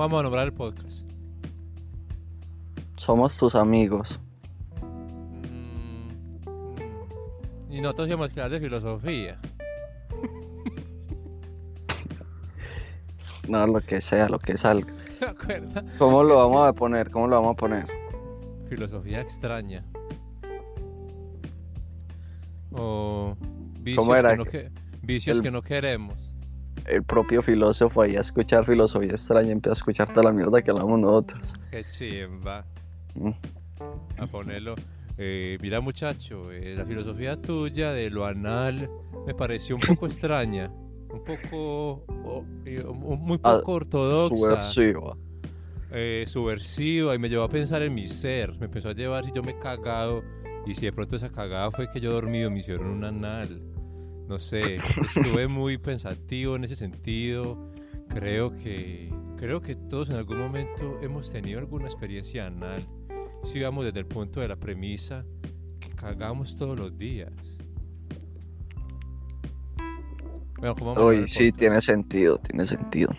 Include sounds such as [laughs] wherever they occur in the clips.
¿Cómo vamos a nombrar el podcast? Somos tus amigos. Mm, mm. Y nosotros íbamos a hablar de filosofía. No, lo que sea, lo que salga. [laughs] ¿Cómo lo Es vamos a poner? ¿Cómo lo vamos a poner? Filosofía extraña. O vicios, ¿Cómo era? Que, no que- vicios El- que no queremos. El propio filósofo ahí a escuchar filosofía extraña y empieza a escuchar toda la mierda que hablamos nosotros. Qué chimba. Mm. A ponerlo. Eh, mira muchacho, eh, la filosofía tuya de lo anal me pareció un poco [laughs] extraña. Un poco... eh, muy Ah, poco ortodoxa. Subversiva. eh, subversiva y me llevó a pensar en mi ser. Me empezó a llevar si yo me he cagado y si de pronto esa cagada fue que yo dormido me hicieron un anal. No sé, estuve muy pensativo en ese sentido. Creo que creo que todos en algún momento hemos tenido alguna experiencia anal. Si vamos desde el punto de la premisa que cagamos todos los días. Bueno, ¿cómo vamos Uy, sí, tiene sentido, tiene sentido.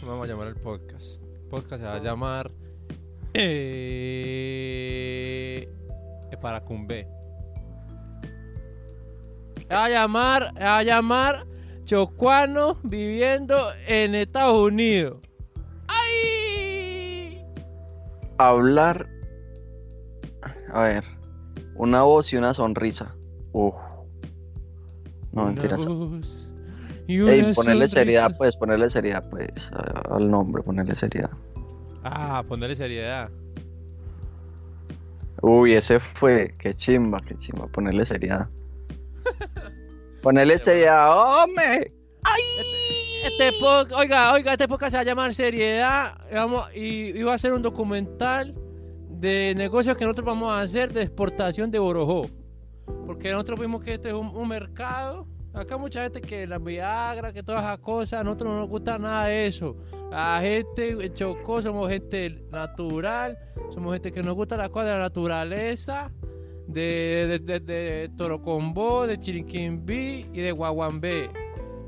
¿Cómo vamos a llamar el podcast? El podcast se va a llamar. Eh, para Cumbe. Se va a llamar. a llamar Chocuano viviendo en Estados Unidos. ¡Ay! Hablar. A ver. Una voz y una sonrisa. Uf. No, Una mentiras. y Ey, ponerle seriedad, sonrisa. pues, ponerle seriedad, pues, al nombre, ponerle seriedad. Ah, ponerle seriedad. Uy, ese fue, qué chimba, qué chimba, ponerle seriedad. Ponerle seriedad, hombre. Este podcast, oiga, oiga, este podcast se va a llamar Seriedad vamos, y, y va a ser un documental de negocios que nosotros vamos a hacer de exportación de Borojó. Porque nosotros vimos que este es un, un mercado. Acá mucha gente que la Viagra, que todas esas cosas, a nosotros no nos gusta nada de eso. La gente en Chocó somos gente natural, somos gente que nos gusta las cosas de la naturaleza, de, de, de, de Torocombó, de Chiriquimbi y de Guaguambé.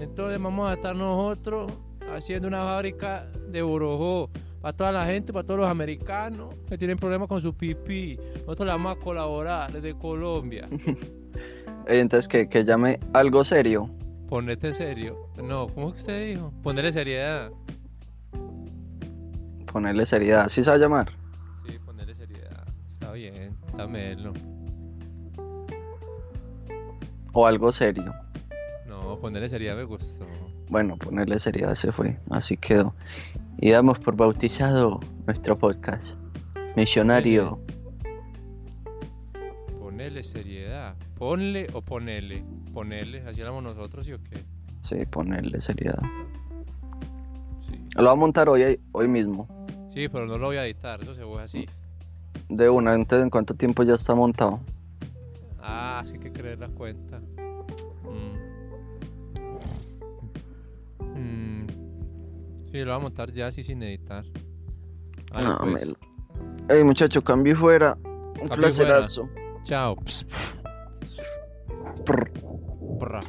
Entonces vamos a estar nosotros haciendo una fábrica de borojó para toda la gente, para todos los americanos que tienen problemas con su pipí. Nosotros le vamos a colaborar desde Colombia. [laughs] Entonces, que, que llame algo serio. Ponete serio. No, ¿cómo que usted dijo? Ponerle seriedad. Ponerle seriedad, ¿así se va a llamar? Sí, ponerle seriedad. Está bien, dámelo. O algo serio. No, ponerle seriedad me gustó. Bueno, ponerle seriedad se fue, así quedó. Y damos por bautizado nuestro podcast. Misionario. Ponerle seriedad. Ponle o ponele. Ponerle, así hablamos nosotros, ¿sí o qué? Sí, ponerle seriedad. Sí. Lo va a montar hoy, hoy mismo. Sí, pero no lo voy a editar, eso se fue así. De una, entonces, ¿en cuánto tiempo ya está montado? Ah, sí que creer la cuenta. Mm. Mm. Sí, lo voy a montar ya así sin editar. Vale, No, pues. Muchacho, cambio fuera. Un Cambio placerazo. Chao. Prr. Prra.